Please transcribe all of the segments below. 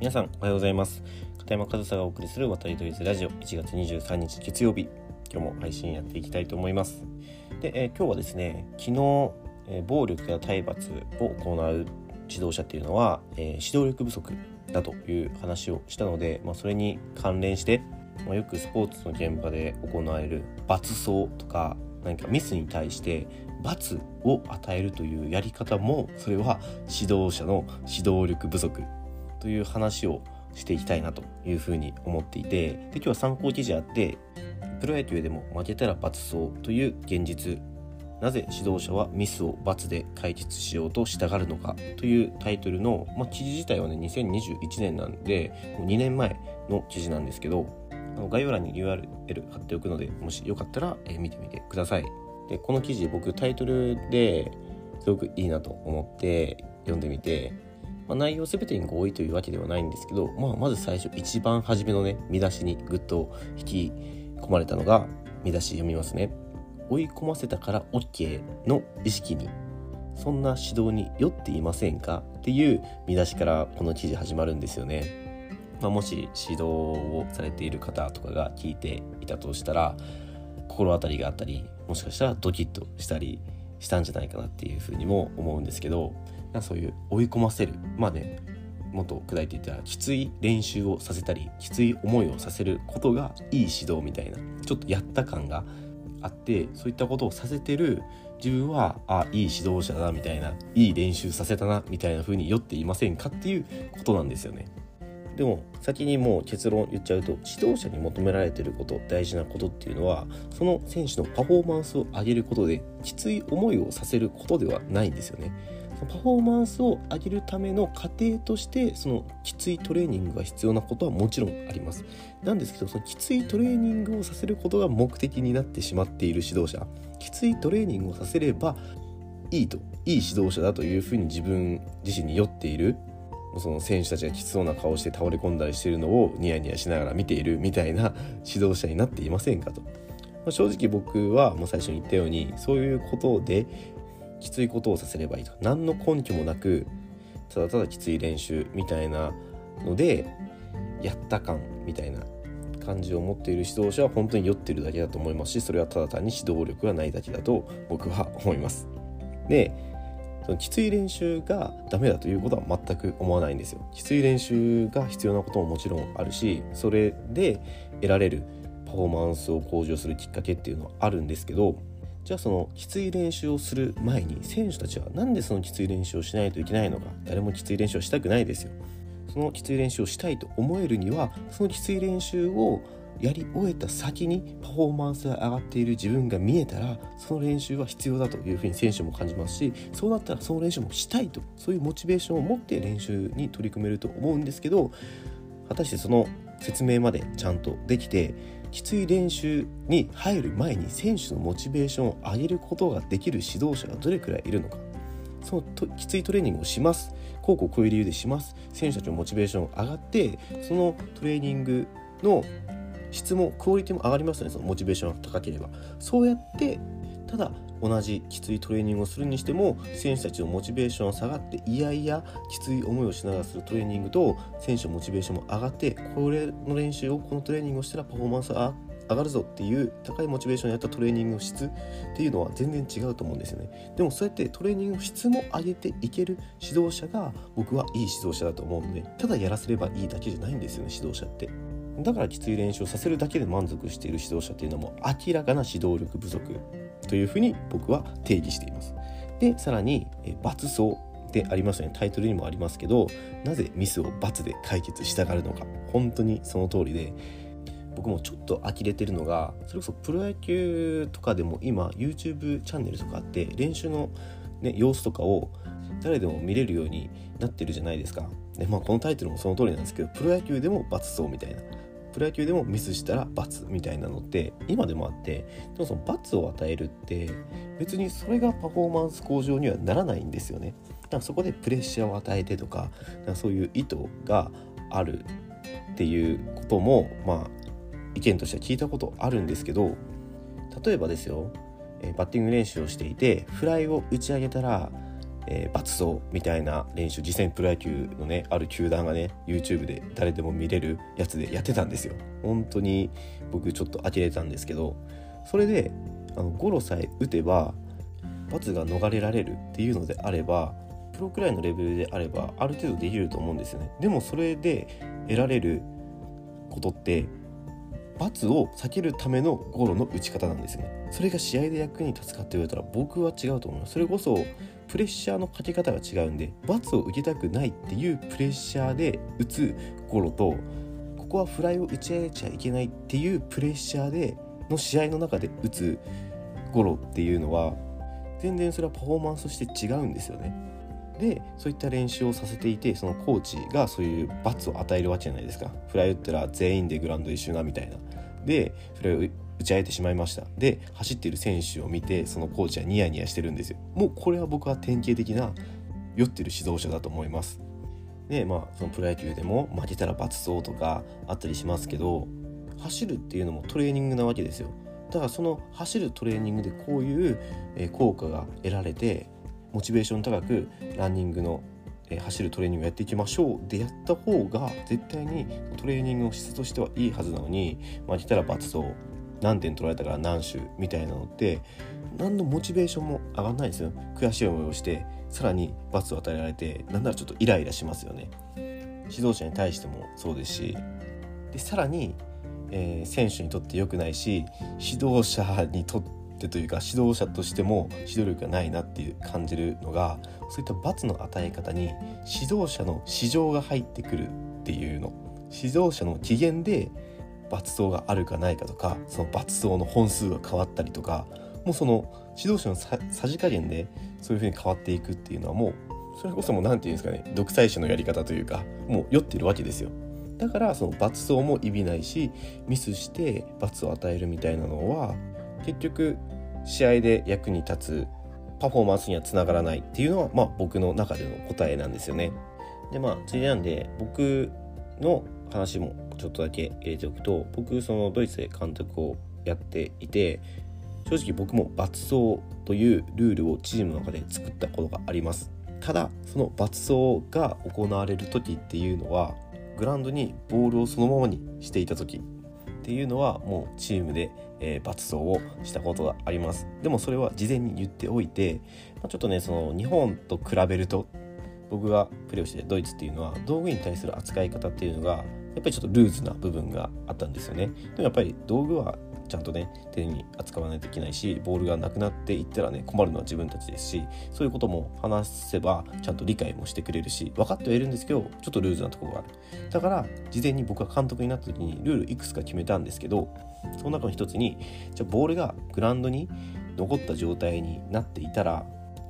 皆さんおはようございます。片山和沙がお送りする渡り鳥ズラジオ。1月23日月曜日。今日も配信やっていきたいと思います。で、えー、今日はですね昨日、えー、暴力や体罰を行う指導者っていうのは、えー、指導力不足だという話をしたので、まあ、それに関連して、まあ、よくスポーツの現場で行われる罰走とか何かミスに対して罰を与えるというやり方もそれは指導者の指導力不足という話をしていきたいなというふうに思っていてで今日は参考記事あってプロ野球でも負けたら罰走という現実。なぜ指導者はミスを罰で解決しようとしたがるのかというタイトルの、まあ、記事自体はね2021年なんでもう2年前の記事なんですけどあの概要欄に URL 貼っておくのでもしよかったら、え見てみてください。でこの記事僕タイトルですごくいいなと思って読んでみてまあ、内容全てに合意というわけではないんですけど、まあ、まず最初一番初めのね見出しにぐっと引き込まれたのが見出し読みますね。追い込ませたから OK の意識に。そんな指導に酔っていませんか？っていう見出しからこの記事始まるんですよね、まあ、もし指導をされている方とかが聞いていたとしたら心当たりがあったりもしかしたらドキッとしたりしたんじゃないかなっていうふうにも思うんですけどそういう追い込ませるまあねもっと砕いていったらきつい練習をさせたりきつい思いをさせることがいい指導みたいなちょっとやった感があってそういったことをさせてる自分はあいい指導者だみたいないい練習させたなみたいな風に酔っていませんかっていうことなんですよね。でも先にもう結論言っちゃうと指導者に求められてること大事なことっていうのはその選手のパフォーマンスを上げることできつい思いをさせることではないんですよね。パフォーマンスを上げるための過程としてそのきついトレーニングが必要なことはもちろんあります。なんですけどそのきついトレーニングをさせることが目的になってしまっている指導者。きついトレーニングをさせればいいといい指導者だというふうに自分自身に酔っている。その選手たちがきつそうな顔して倒れ込んだりしているのをニヤニヤしながら見ているみたいな指導者になっていませんかと。正直僕はもう最初に言ったようにそういうことできついことをさせればいいと何の根拠もなくただただきつい練習みたいなのでやった感みたいな感じを持っている指導者は本当に酔ってるだけだと思いますしそれはただ単に指導力がないだけだと僕は思います。でそのきつい練習がダメだということは全く思わないんですよ。きつい練習が必要なことももちろんあるしそれで得られるパフォーマンスを向上するきっかけっていうのはあるんですけどじゃあそのきつい練習をする前に選手たちは何でそのきつい練習をしないといけないのか誰もきつい練習をしたくないですよ。そのきつい練習をしたいと思えるにはそのきつい練習をやり終えた先にパフォーマンスが上がっている自分が見えたらその練習は必要だというふうに選手も感じますしそうなったらその練習もしたいとそういうモチベーションを持って練習に取り組めると思うんですけど果たしてその説明までちゃんとできてきつい練習に入る前に選手のモチベーションを上げることができる指導者がどれくらいいるのか。そのときついトレーニングをします。こうこうこういう理由でします。選手たちのモチベーション上がってそのトレーニングの質もクオリティも上がりますよね。そのモチベーションが高ければ。そうやってただ同じきついトレーニングをするにしても選手たちのモチベーションが下がっていやいやきつい思いをしながらするトレーニングと選手のモチベーションも上がってこれの練習をこのトレーニングをしたらパフォーマンスが上がるぞっていう高いモチベーションでやったトレーニングの質っていうのは全然違うと思うんですよね。でもそうやってトレーニングの質も上げていける指導者が僕はいい指導者だと思うのでただやらせればいいだけじゃないんですよね指導者って。だからきつい練習をさせるだけで満足している指導者っていうのも明らかな指導力不足。というふうに僕は定義しています。でさらに罰走でありますよねタイトルにもありますけどなぜミスを罰で解決したがるのか本当にその通りで僕もちょっと呆れてるのがそれこそプロ野球とかでも今 YouTube チャンネルとかあって練習の、ね、様子とかを誰でも見れるようになってるじゃないですか。でまあ、このタイトルもその通りなんですけどプロ野球でも罰走みたいなプロ野球でもミスしたら罰みたいなのって今でもあってでもその罰を与えるって別にそれがパフォーマンス向上にはならないんですよね。だからそこでプレッシャーを与えてとかかそういう意図があるっていうこともまあ意見としては聞いたことあるんですけど例えばですよバッティング練習をしていてフライを打ち上げたらえー、罰走みたいな練習実際にプロ野球のねある球団がね YouTube で誰でも見れるやつでやってたんですよ。本当に僕ちょっと呆れたんですけどそれであのゴロさえ打てば罰が逃れられるっていうのであればプロくらいのレベルであればある程度できると思うんですよね。でもそれで得られることって罰を避けるためのゴロの打ち方なんですねそれが試合で役に立つかって言われたら僕は違うと思いますそれこそプレッシャーのかけ方が違うんで罰を受けたくないっていうプレッシャーで打つゴロとここはフライを打ち上げちゃいけないっていうプレッシャーでの試合の中で打つゴロっていうのは全然それはパフォーマンスとして違うんですよね。でそういった練習をさせていてそのコーチがそういう罰を与えるわけじゃないですか。フライ打ったら全員でグラウンド一緒なみたいな。でフライを打ち上げてしまいました。で走っている選手を見てそのコーチはニヤニヤしてるんですよ。もうこれは僕は典型的な酔ってる指導者だと思います。でまあそのプロ野球でも負けたら罰走とかあったりしますけど走るっていうのもトレーニングなわけですよ。だからその走るトレーニングでこういう効果が得られてモチベーション高くランニングの走るトレーニングをやっていきましょう。でやった方が絶対にトレーニングの質としてはいいはずなのに負けたら罰走何点取られたから何種みたいなのって何のモチベーションも上がんないですよ。悔しい思いをしてさらに罰を与えられてなんならちょっとイライラしますよね。指導者に対してもそうですし。でさらに、えー、選手にとって良くないし指導者にとってというか指導者としても指導力がないなっていう感じるのがそういった罰の与え方に指導者の市場が入ってくるっていうの。指導者の機嫌で罰走があるかないかとかその罰走の本数が変わったりとかもうその指導者のさじ加減でそういう風に変わっていくっていうのはもうそれこそもう何て言うんですかね独裁者のやり方というかもう酔ってるわけですよ。だからその罰走も意味ないしミスして罰を与えるみたいなのは結局試合で役に立つパフォーマンスにはつながらないっていうのはまあ僕の中での答えなんですよね。でまあついでなんで僕の話もちょっとだけ入れておくと僕そのドイツで監督をやっていて正直僕も罰走というルールをチームの中で作ったことがあります。ただその罰走が行われる時っていうのはグラウンドにボールをそのままにしていた時っていうのはもうチームで、えー、罰走をしたことがあります。でもそれは事前に言っておいて、まあ、ちょっとねその日本と比べると僕がプレーをしてドイツっていうのは道具に対する扱い方っていうのがやっぱりちょっとルーズな部分があったんですよね。でもやっぱり道具はちゃんとね手に扱わないといけないしボールがなくなっていったらね困るのは自分たちですしそういうことも話せばちゃんと理解もしてくれるし分かってはいるんですけどちょっとルーズなところがある。だから事前に僕は監督になった時にルールいくつか決めたんですけどその中の一つにじゃあボールがグラウンドに残った状態になっていたら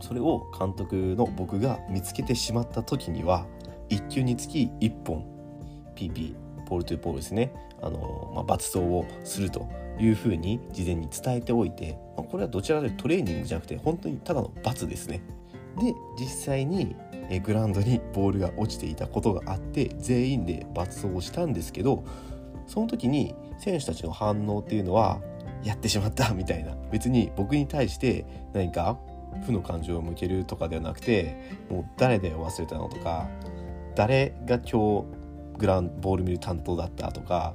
それを監督の僕が見つけてしまった時には1球につき1本 PP ポールトゥーポールですね。あの、まあ、罰走をすると。いうふうに事前に伝えておいて、まあ、これはどちらかというとトレーニングじゃなくて本当にただの罰ですね。で実際にグラウンドにボールが落ちていたことがあって全員で罰をしたんですけどその時に選手たちの反応っていうのはやってしまったみたいな別に僕に対して何か負の感情を向けるとかではなくてもう誰だよ忘れたのとか誰が今日グランボール見る担当だったとか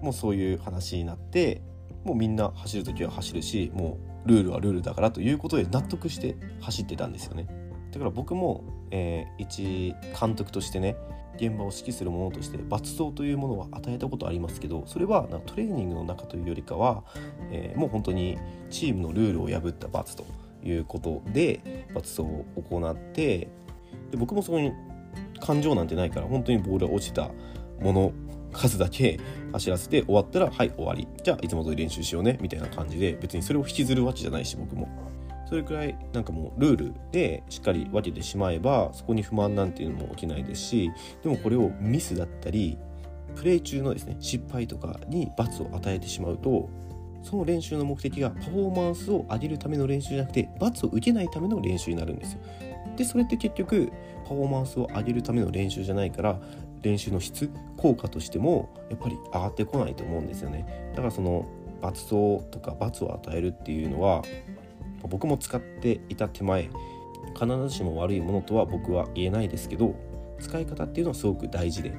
もうそういう話になってもうみんな走る時は走るしもうルールはルールだからということで納得して走ってたんですよね。だから僕も、えー、一監督としてね現場を指揮するものとして罰走というものは与えたことありますけどそれはトレーニングの中というよりかは、えー、もう本当にチームのルールを破った罰ということで罰走を行ってで僕もそこに感情なんてないから本当にボールが落ちたもの数だけ走らせて終わったらはい終わりじゃあいつも通り練習しようねみたいな感じで別にそれを引きずるわけじゃないし僕もそれくらいなんかもうルールでしっかり分けてしまえばそこに不満なんていうのも起きないですしでもこれをミスだったりプレー中のですね失敗とかに罰を与えてしまうとその練習の目的がパフォーマンスを上げるための練習じゃなくて罰を受けないための練習になるんですよ。でそれって結局パフォーマンスを上げるための練習じゃないから練習の質効果としてもやっぱり上がってこないと思うんですよね。だからその罰走とか罰を与えるっていうのは僕も使っていた手前必ずしも悪いものとは僕は言えないですけど使い方っていうのはすごく大事で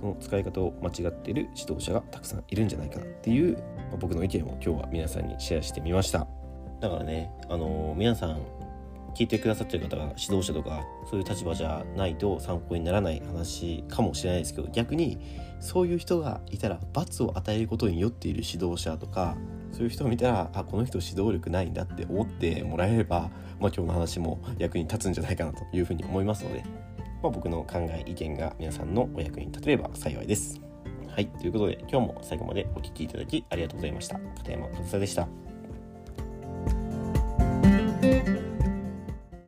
その使い方を間違っている指導者がたくさんいるんじゃないかなっていう、ま、僕の意見を今日は皆さんにシェアしてみました。だからねあのー、皆さん聞いてくださってる方が指導者とかそういう立場じゃないと参考にならない話かもしれないですけど逆にそういう人がいたら罰を与えることに酔っている指導者とかそういう人を見たらあこの人指導力ないんだって思ってもらえれば、まあ、今日の話も役に立つんじゃないかなというふうに思いますので、まあ、僕の考え意見が皆さんのお役に立てれば幸いです。はい、ということで今日も最後までお聴きいただきありがとうございました。片山和沙でした。